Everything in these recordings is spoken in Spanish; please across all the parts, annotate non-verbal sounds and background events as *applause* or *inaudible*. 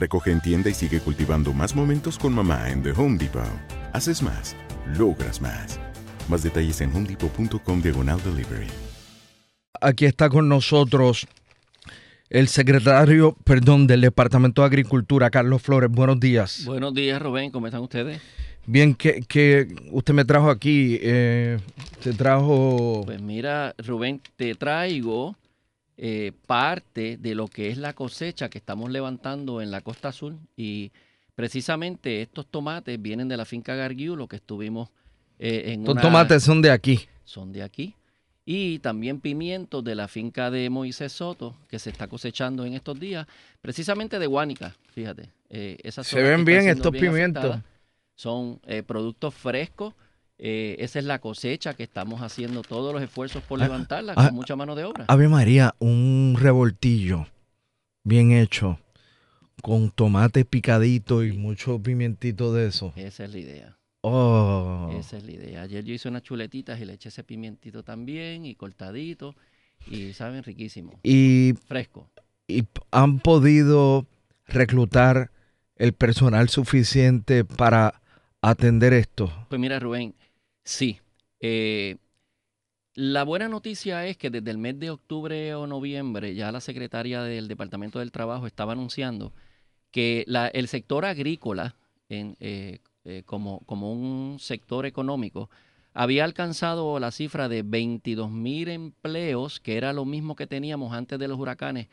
Recoge en tienda y sigue cultivando más momentos con mamá en The Home Depot. Haces más, logras más. Más detalles en homedepot.com diagonal delivery. Aquí está con nosotros el secretario, perdón, del Departamento de Agricultura, Carlos Flores. Buenos días. Buenos días, Rubén. ¿Cómo están ustedes? Bien, que, que usted me trajo aquí, eh, te trajo... Pues mira, Rubén, te traigo eh, parte de lo que es la cosecha que estamos levantando en la costa sur y precisamente estos tomates vienen de la finca Gargiu, lo que estuvimos eh, en Estos una- tomates son de aquí. son de aquí. Y también pimientos de la finca de Moisés Soto, que se está cosechando en estos días, precisamente de Guánica, fíjate. Eh, esas Se ven bien estos bien pimientos. afectadas Son productos frescos. Eh, esa es la cosecha que estamos haciendo todos los esfuerzos por Ah, levantarla ah, con mucha mano de obra. Ave María, un revoltillo bien hecho, con tomate picadito y mucho pimientito de eso. Esa es la idea. Oh, Esa es la idea. Ayer yo hice unas chuletitas y le eché ese pimientito también y cortadito y saben riquísimo. y, Fresco. y han podido reclutar el personal suficiente para atender esto. Pues mira, Rubén, sí. Eh, la buena noticia es que desde el mes de octubre o noviembre ya la secretaria del Departamento del Trabajo estaba anunciando que el sector agrícola, en, eh, eh, como, como un sector económico, había alcanzado la cifra de 22 mil empleos, que era lo mismo que teníamos antes de los huracanes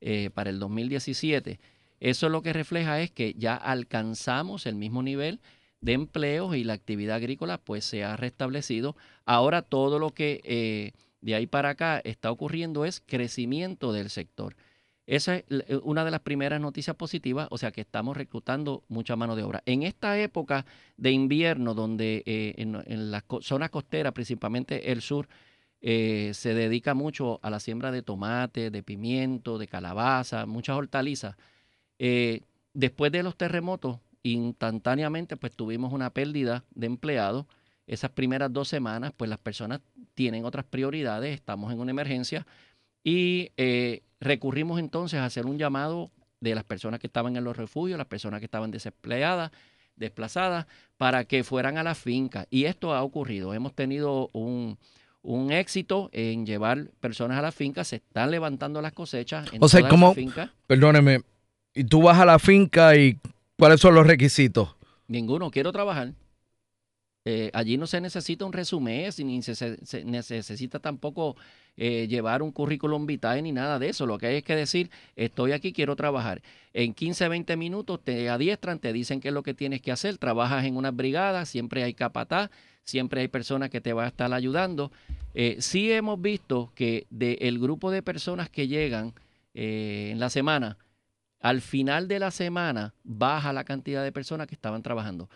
eh, para el 2017. Eso lo que refleja es que ya alcanzamos el mismo nivel de empleos y la actividad agrícola pues se ha restablecido. Ahora todo lo que eh, de ahí para acá está ocurriendo es crecimiento del sector. Esa es eh, una de las primeras noticias positivas, o sea que estamos reclutando mucha mano de obra. En esta época de invierno, donde eh, en, las zonas costeras, principalmente el sur, se dedica mucho a la siembra de tomate, de pimiento, de calabaza, muchas hortalizas. Después de los terremotos, instantáneamente pues tuvimos una pérdida de empleados. Esas primeras dos semanas, pues las personas tienen otras prioridades, estamos en una emergencia y eh, recurrimos entonces a hacer un llamado de las personas que estaban en los refugios, las personas que estaban desempleadas, desplazadas, para que fueran a la finca. Y esto ha ocurrido. Hemos tenido un, un éxito en llevar personas a la finca, se están levantando las cosechas en O sea, todas ¿cómo- las fincas. Perdóneme, y tú vas a la finca y ¿cuáles son los requisitos? Ninguno, quiero trabajar. Eh, allí no se necesita un resumen, ni se, necesita tampoco eh, llevar un currículum vitae ni nada de eso. Lo que hay es que decir, estoy aquí, quiero trabajar. En 15, 20 minutos te adiestran, te dicen qué es lo que tienes que hacer. Trabajas en una brigada, siempre hay capataz, siempre hay personas que te van a estar ayudando. Eh, sí hemos visto que del grupo de personas que llegan en la semana, al final de la semana baja la cantidad de personas que estaban trabajando.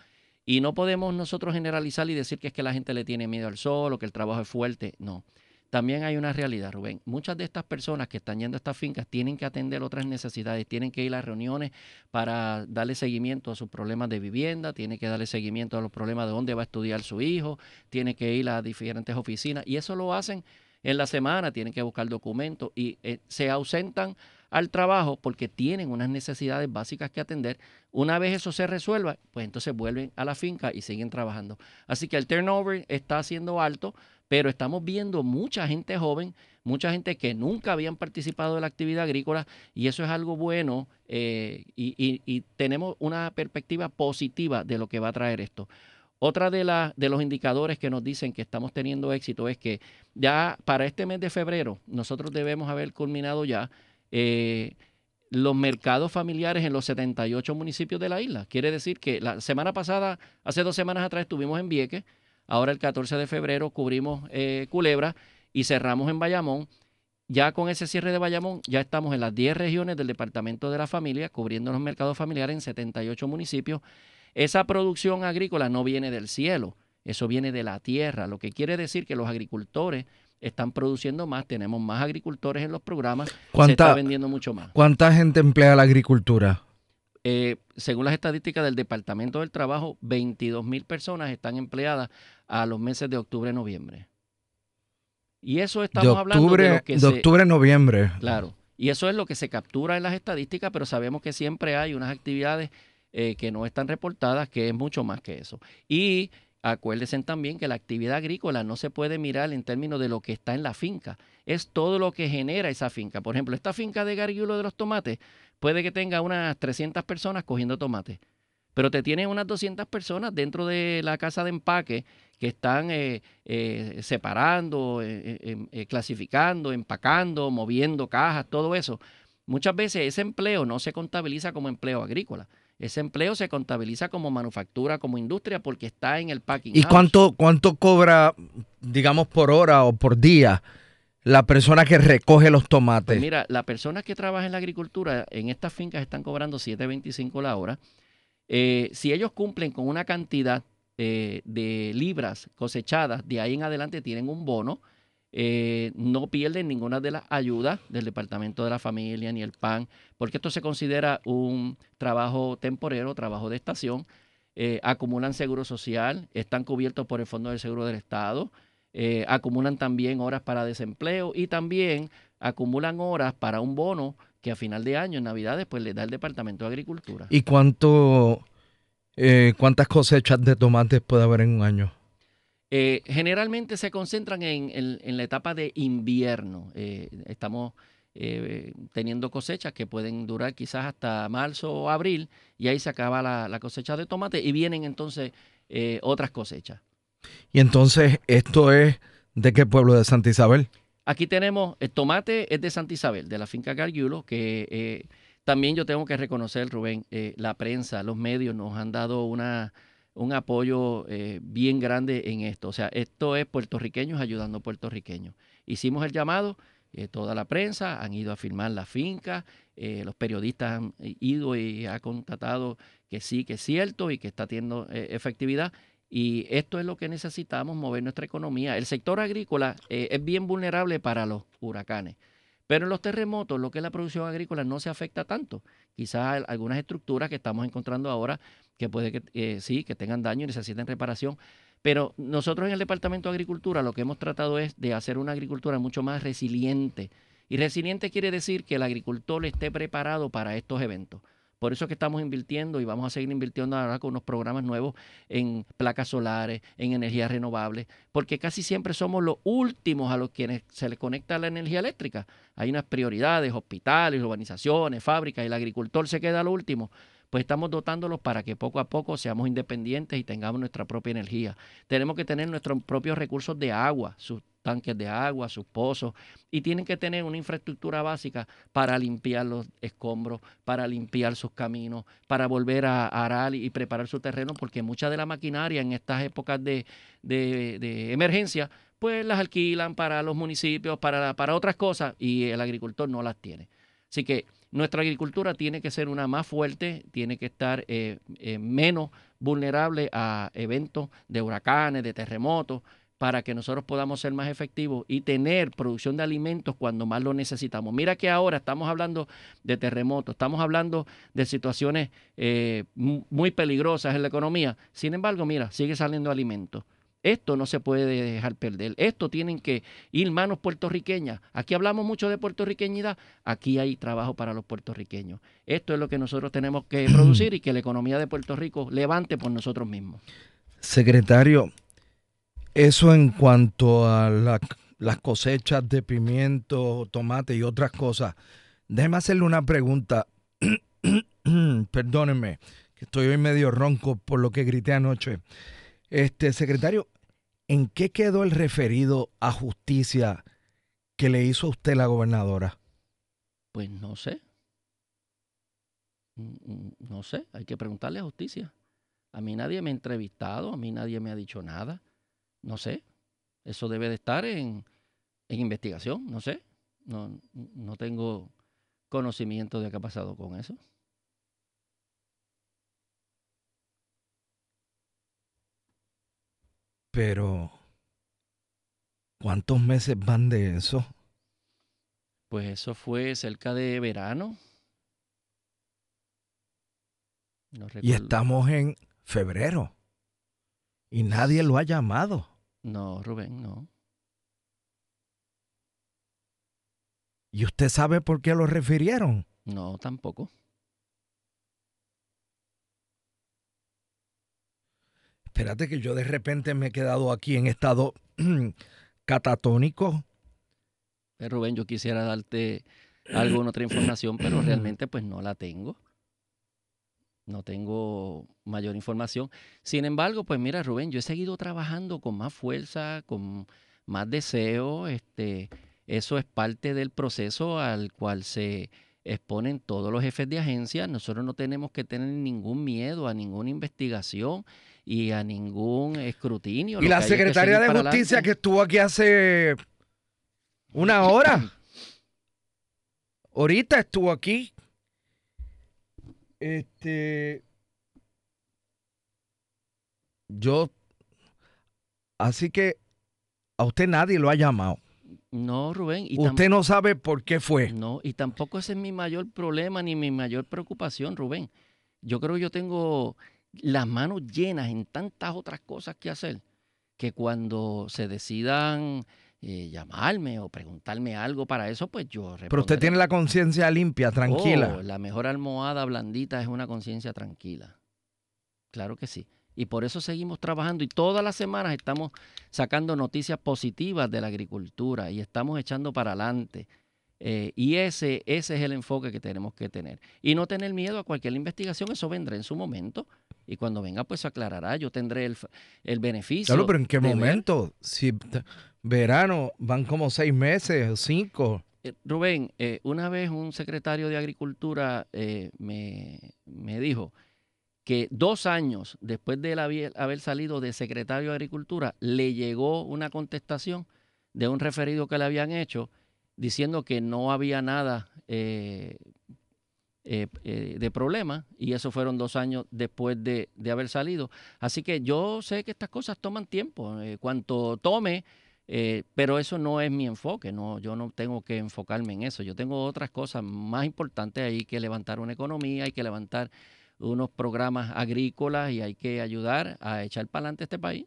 Y no podemos nosotros generalizar y decir que es que la gente le tiene miedo al sol o que el trabajo es fuerte. No. También hay una realidad, Rubén. Muchas de estas personas que están yendo a estas fincas tienen que atender otras necesidades, tienen que ir a reuniones para darle seguimiento a sus problemas de vivienda, tienen que darle seguimiento a los problemas de dónde va a estudiar su hijo, tienen que ir a diferentes oficinas y eso lo hacen en la semana, tienen que buscar documentos y eh, se ausentan al trabajo porque tienen unas necesidades básicas que atender. Una vez eso se resuelva, pues entonces vuelven a la finca y siguen trabajando. Así que el turnover está siendo alto, pero estamos viendo mucha gente joven, mucha gente que nunca habían participado de la actividad agrícola y eso es algo bueno eh, y, y tenemos una perspectiva positiva de lo que va a traer esto. Otra de, de los indicadores que nos dicen que estamos teniendo éxito es que ya para este mes de febrero nosotros debemos haber culminado ya eh, los mercados familiares en los 78 municipios de la isla. Quiere decir que la semana pasada, hace dos semanas atrás estuvimos en Vieques, ahora el 14 de febrero cubrimos eh, Culebra y cerramos en Bayamón. Ya con ese cierre de Bayamón, ya estamos en las 10 regiones del Departamento de la Familia, cubriendo los mercados familiares en 78 municipios. Esa producción agrícola no viene del cielo, eso viene de la tierra, lo que quiere decir que los agricultores están produciendo más, tenemos más agricultores en los programas, se está vendiendo mucho más. ¿Cuánta gente emplea la agricultura? Eh, según las estadísticas del Departamento del Trabajo, 22 mil personas están empleadas a los meses de octubre noviembre. Y eso estamos hablando de, lo que de octubre a noviembre. Claro. Y eso es lo que se captura en las estadísticas, pero sabemos que siempre hay unas actividades eh, que no están reportadas, que es mucho más que eso. Y acuérdense también que la actividad agrícola no se puede mirar en términos de lo que está en la finca, es todo lo que genera esa finca. Por ejemplo, esta finca de Garigulo de los tomates puede que tenga unas 300 personas cogiendo tomates, pero te tienen unas 200 personas dentro de la casa de empaque que están eh, eh, separando, clasificando, empacando, moviendo cajas, todo eso. Muchas veces ese empleo no se contabiliza como empleo agrícola ese empleo se contabiliza como manufactura, como industria, porque está en el packing. ¿Y cuánto, cuánto cobra, digamos, por hora o por día la persona que recoge los tomates? Pues mira, la persona que trabaja en la agricultura, en estas fincas están cobrando 7.25 la hora. Eh, si ellos cumplen con una cantidad eh, de libras cosechadas, de ahí en adelante tienen un bono eh, no pierden ninguna de las ayudas del Departamento de la Familia ni el PAN, porque esto se considera un trabajo temporero, trabajo de estación. Eh, acumulan seguro social, están cubiertos por el Fondo del Seguro del Estado, eh, acumulan también horas para desempleo y también acumulan horas para un bono que a final de año, en Navidades, pues le da el Departamento de Agricultura. ¿Y cuánto, cuántas cosechas de tomates puede haber en un año? Eh, generalmente se concentran en, la etapa de invierno. Eh, estamos eh, teniendo cosechas que pueden durar quizás hasta marzo o abril y ahí se acaba la, cosecha de tomate y vienen entonces otras cosechas. Y entonces, ¿esto es de qué pueblo de Santa Isabel? Aquí tenemos, el tomate es de Santa Isabel, de la finca Gargiulo, que también yo tengo que reconocer, Rubén, la prensa, los medios nos han dado una un apoyo eh, bien grande en esto. O sea, esto es puertorriqueños ayudando a puertorriqueños. Hicimos el llamado, eh, toda la prensa han ido a filmar la finca, eh, los periodistas han ido y ha constatado que sí, que es cierto y que está teniendo efectividad. Y esto es lo que necesitamos, mover nuestra economía. El sector agrícola es bien vulnerable para los huracanes. Pero en los terremotos, lo que es la producción agrícola no se afecta tanto. Quizás algunas estructuras que estamos encontrando ahora que puede que eh, sí, que tengan daño y necesiten reparación. Pero nosotros en el Departamento de Agricultura lo que hemos tratado es de hacer una agricultura mucho más resiliente. Y resiliente quiere decir que el agricultor esté preparado para estos eventos. Por eso es que estamos invirtiendo y vamos a seguir invirtiendo ahora con unos programas nuevos en placas solares, en energías renovables, porque casi siempre somos los últimos a los quienes se les conecta la energía eléctrica. Hay unas prioridades, hospitales, urbanizaciones, fábricas, y el agricultor se queda lo último pues estamos dotándolos para que poco a poco seamos independientes y tengamos nuestra propia energía. Tenemos que tener nuestros propios recursos de agua, tanques de agua, sus pozos, y tienen que tener una infraestructura básica para limpiar los escombros, para limpiar sus caminos, para volver a arar y preparar su terreno, porque mucha de la maquinaria en estas épocas de, de, emergencia, pues las alquilan para los municipios, para, para otras cosas, y el agricultor no las tiene. Así que nuestra agricultura tiene que ser una más fuerte, tiene que estar eh, eh, menos vulnerable a eventos de huracanes, de terremotos, para que nosotros podamos ser más efectivos y tener producción de alimentos cuando más lo necesitamos. Mira que ahora estamos hablando de terremotos, estamos hablando de situaciones eh, muy peligrosas en la economía. Sin embargo, mira, sigue saliendo alimentos. Esto no se puede dejar perder. Esto tienen que ir manos puertorriqueñas. Aquí hablamos mucho de puertorriqueñidad. Aquí hay trabajo para los puertorriqueños. Esto es lo que nosotros tenemos que *clears throat* producir y que la economía de Puerto Rico levante por nosotros mismos. Secretario, eso en cuanto a las cosechas de pimiento, tomate y otras cosas. Déjeme hacerle una pregunta. *clears throat* Perdónenme, que estoy hoy medio ronco por lo que grité anoche. Este secretario, ¿en qué quedó el referido a justicia que le hizo a usted la gobernadora? Pues no sé. Mm, mm, no sé, hay que preguntarle a justicia. A mí nadie me ha entrevistado, a mí nadie me ha dicho nada. No sé. Eso debe de estar en, investigación, no sé. No, no tengo conocimiento de qué ha pasado con eso. Pero, ¿cuántos meses van de eso? Pues eso fue cerca de verano. y estamos en febrero. Y nadie lo ha llamado. No, Rubén, no. ¿Y usted sabe por qué lo refirieron? No, tampoco. Espérate que yo de repente me he quedado aquí en estado *clears throat* catatónico. Eh, Rubén, yo quisiera darte alguna otra información, pero realmente pues no la tengo. No tengo mayor información. Sin embargo, pues mira, Rubén, yo he seguido trabajando con más fuerza, con más deseo. Este, eso es parte del proceso al cual se exponen todos los jefes de agencia. Nosotros no tenemos que tener ningún miedo a ninguna investigación y a ningún escrutinio. Y la secretaria de Justicia que estuvo aquí hace una hora. Ahorita estuvo aquí. Este. Yo. Así que a usted nadie lo ha llamado. No, Rubén. Y usted no sabe por qué fue. No, y tampoco ese es mi mayor problema ni mi mayor preocupación, Rubén. Yo creo que yo tengo las manos llenas en tantas otras cosas que hacer, que cuando se decidan eh, llamarme o preguntarme algo para eso, pues yo Pero usted tiene la conciencia limpia, tranquila. Oh, la mejor almohada blandita es una conciencia tranquila. Claro que sí. Y por eso seguimos trabajando y todas las semanas estamos sacando noticias positivas de la agricultura y estamos echando para adelante. Eh, y ese, ese es el enfoque que tenemos que tener. Y no tener miedo a cualquier investigación, eso vendrá en su momento. Y cuando venga, pues se aclarará. Yo tendré el, el beneficio. Claro, pero ¿en qué momento? Si verano van como seis meses, cinco. Eh, Rubén, eh, una vez un secretario de Agricultura me, me, dijo que dos años después de él haber salido de secretario de Agricultura, le llegó una contestación de un referido que le habían hecho diciendo que no había nada eh, eh, eh, de problema y eso fueron dos años después de, haber salido. Así que yo sé que estas cosas toman tiempo, cuanto tome, pero eso no es mi enfoque, no, yo no tengo que enfocarme en eso, yo tengo otras cosas más importantes, hay que levantar una economía, hay que levantar unos programas agrícolas y hay que ayudar a echar para adelante este país.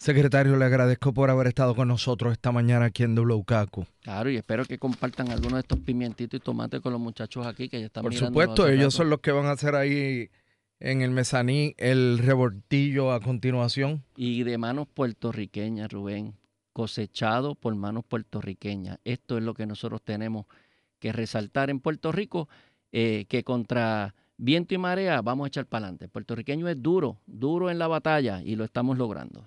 Secretario, le agradezco por haber estado con nosotros esta mañana aquí en WKQ. Claro, y espero que compartan algunos de estos pimientitos y tomates con los muchachos aquí que ya están Por supuesto, ellos son los que van a hacer ahí en el mezaní el revoltillo a continuación. Y de manos puertorriqueñas, Rubén, cosechado por manos puertorriqueñas. Esto es lo que nosotros tenemos que resaltar en Puerto Rico, eh, que contra viento y marea, vamos a echar para adelante. El puertorriqueño es duro, duro en la batalla y lo estamos logrando.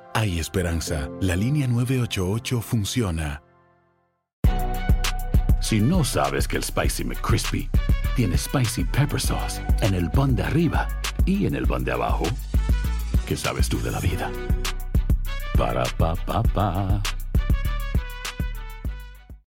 Hay esperanza. La línea 988 funciona. Si no sabes que el Spicy McCrispy tiene Spicy Pepper Sauce en el pan de arriba y en el pan de abajo, ¿qué sabes tú de la vida? Para, pa, pa, pa.